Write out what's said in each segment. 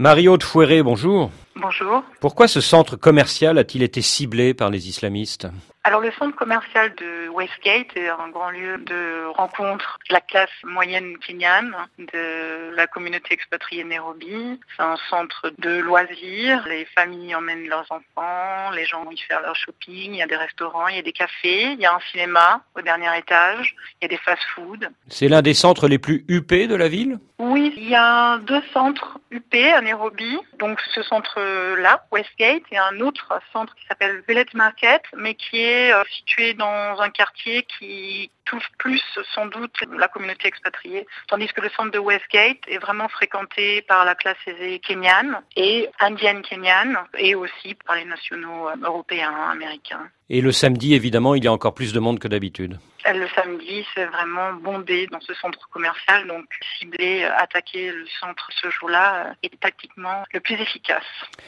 Mario de Fouéré, bonjour. Bonjour. Pourquoi ce centre commercial a-t-il été ciblé par les islamistes alors le centre commercial de Westgate est un grand lieu de rencontre de la classe moyenne kenyane, de la communauté expatriée Nairobi. C'est un centre de loisirs. Les familles emmènent leurs enfants, les gens vont y faire leur shopping. Il y a des restaurants, il y a des cafés, il y a un cinéma au dernier étage, il y a des fast-foods. C'est l'un des centres les plus huppés de la ville? Oui, il y a deux centres huppés à Nairobi. Donc ce centre-là, Westgate, et un autre centre qui s'appelle Village Market, mais qui est euh, situé dans un quartier qui touche plus sans doute la communauté expatriée, tandis que le centre de Westgate est vraiment fréquenté par la classe aisée kenyane et indienne kenyane et aussi par les nationaux euh, européens, américains. Et le samedi, évidemment, il y a encore plus de monde que d'habitude. Euh, le samedi, c'est vraiment bondé dans ce centre commercial, donc cibler, attaquer le centre ce jour-là est tactiquement le plus efficace.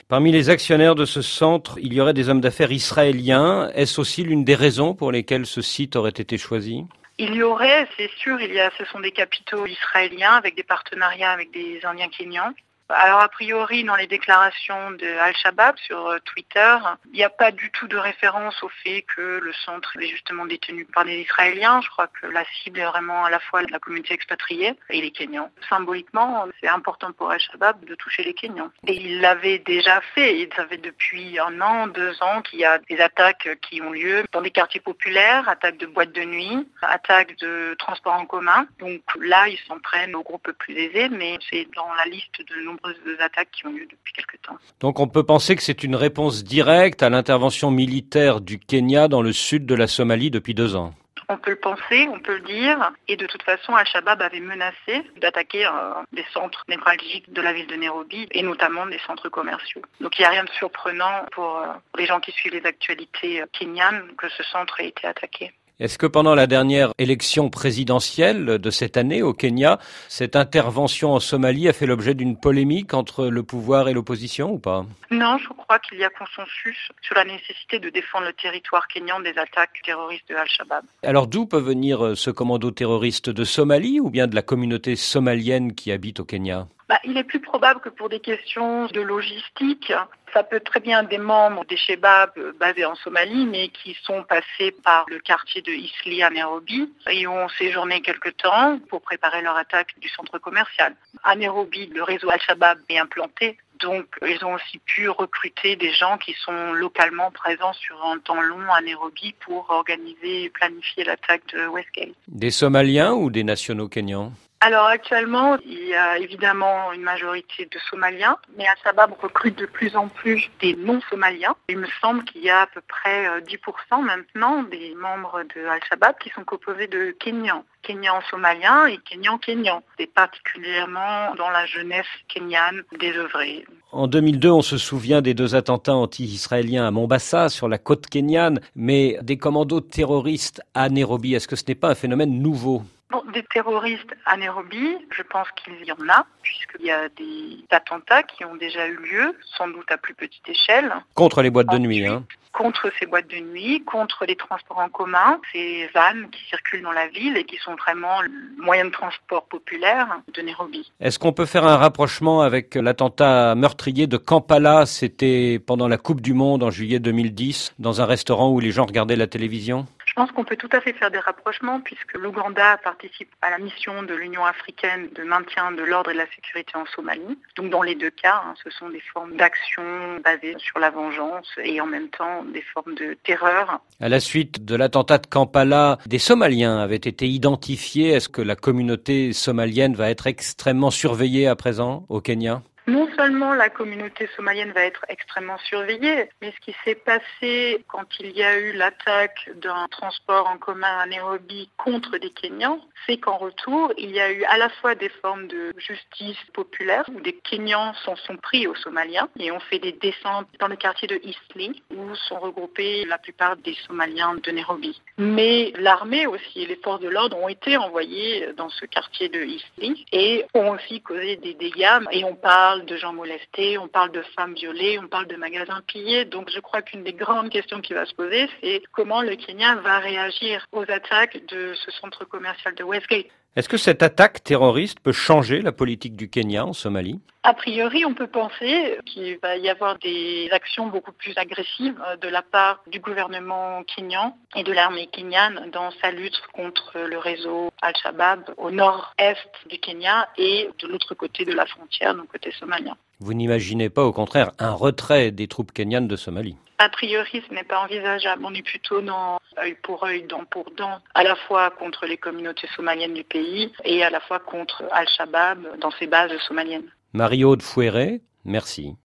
Parmi les actionnaires de ce centre, il y aurait des hommes d'affaires israéliens. Est-ce aussi l'une des raisons pour lesquelles ce site aurait été choisi? Il y aurait, c'est sûr, il y a, ce sont des capitaux israéliens avec des partenariats avec des Indiens kenyans. Alors a priori, dans les déclarations de Al-Shabaab sur euh, Twitter, il n'y a pas du tout de référence au fait que le centre est justement détenu par des Israéliens. Je crois que la cible est vraiment à la fois la communauté expatriée et les Kenyans. Symboliquement, c'est important pour Al-Shabaab de toucher les Kenyans. Et il l'avait déjà fait. Il savait depuis un an, deux ans qu'il y a des attaques qui ont lieu dans des quartiers populaires, attaques de boîtes de nuit, attaques de transports en commun. Donc là, ils s'en prennent aux groupes plus aisés, mais c'est dans la liste de nombreux attaques qui ont lieu depuis quelques temps. Donc on peut penser que c'est une réponse directe à l'intervention militaire du Kenya dans le sud de la Somalie depuis deux ans. On peut le penser, on peut le dire. Et de toute façon, Al-Shabaab avait menacé d'attaquer euh, des centres névralgiques de la ville de Nairobi et notamment des centres commerciaux. Donc il n'y a rien de surprenant pour euh, les gens qui suivent les actualités euh, kenyanes que ce centre ait été attaqué. Est-ce que pendant la dernière élection présidentielle de cette année au Kenya, cette intervention en Somalie a fait l'objet d'une polémique entre le pouvoir et l'opposition ou pas? Non, je crois qu'il y a consensus sur la nécessité de défendre le territoire kenyan des attaques terroristes de Al-Shabaab. Alors d'où peut venir euh, ce commando terroriste de Somalie ou bien de la communauté somalienne qui habite au Kenya? Bah, il est plus probable que pour des questions de logistique, ça peut très bien des membres des Shebab euh, basés en Somalie, mais qui sont passés par le quartier de Isli à Nairobi et ont séjourné quelque temps pour préparer leur attaque du centre commercial. À Nairobi, le réseau Al-Shabaab est implanté, donc ils ont aussi pu recruter des gens qui sont localement présents sur un temps long à Nairobi pour organiser et planifier l'attaque de Westgate. Des Somaliens ou des nationaux kenyans? Alors actuellement, il y a évidemment une majorité de Somaliens, mais Al-Shabaab recrute de plus en plus des non-Somaliens. Il me semble qu'il y a à peu près 10% euh, maintenant des membres de Al-Shabaab qui sont composés de Kenyans. Kenyans somaliens et Kenyans kenyans, et particulièrement dans la jeunesse kenyane désœuvrée. En 2002, on se souvient des deux attentats anti-israéliens à Mombasa, sur la côte kenyane, mais des commandos terroristes à Nairobi, est-ce que ce n'est pas un phénomène nouveau? Des terroristes à Nairobi, je pense qu'il y en a, puisqu'il y a des attentats qui ont déjà eu lieu, sans doute à plus petite échelle. Contre les boîtes de nuit, hein contre ces boîtes de nuit, contre les transports en commun, ces vannes qui circulent dans la ville et qui sont vraiment le moyen de transport populaire de Nairobi. Est-ce qu'on peut faire un rapprochement avec l'attentat meurtrier de Kampala? C'était pendant la Coupe du Monde en juillet 2010, dans un restaurant où les gens regardaient la télévision? Je pense qu'on peut tout à fait faire des rapprochements puisque l'Ouganda participe à la mission de l'Union africaine de maintien de l'ordre et de la sécurité en Somalie. Donc dans les deux cas, hein, ce sont des formes d'action basées sur la vengeance et en même temps des formes de terreur. À la suite de l'attentat de Kampala, des Somaliens avaient été identifiés. Est-ce que la communauté somalienne va être extrêmement surveillée à présent au Kenya? Non seulement la communauté somalienne va être extrêmement surveillée, mais ce qui s'est passé quand il y a eu l'attaque d'un transport en commun à Nairobi contre des Kenyans, c'est qu'en retour, il y a eu à la fois des formes de justice populaire où des Kenyans s'en sont pris aux Somaliens et ont fait des descentes dans le quartier de Eastleigh où sont regroupés la plupart des Somaliens de Nairobi. Mais l'armée aussi et les forces de l'ordre ont été envoyées dans ce quartier de Eastleigh et ont aussi causé des dégâts et on parle parle de gens molestés, on parle de femmes violées, on parle de magasins pillés. Donc je crois qu'une des grandes questions qui va se poser, c'est comment le Kenya va réagir aux attaques de ce centre commercial de Westgate. Est-ce que cette attaque terroriste peut changer la politique du Kenya en Somalie? A priori, on peut penser qu'il va y avoir des actions beaucoup plus agressives euh, de la part du gouvernement kenyan et de l'armée kenyane dans sa lutte contre le réseau Al-Shabaab au nord-est du Kenya et de l'autre côté de la frontière, donc côté somalien. Vous n'imaginez pas au contraire un retrait des troupes kenyanes de Somalie a priori, ce n'est pas envisageable. On est plutôt dans œil pour œil, dent pour dent, à la fois contre les communautés somaliennes du pays et à la fois contre Al-Shabaab dans ses bases somaliennes. Mario de Fouéré, merci.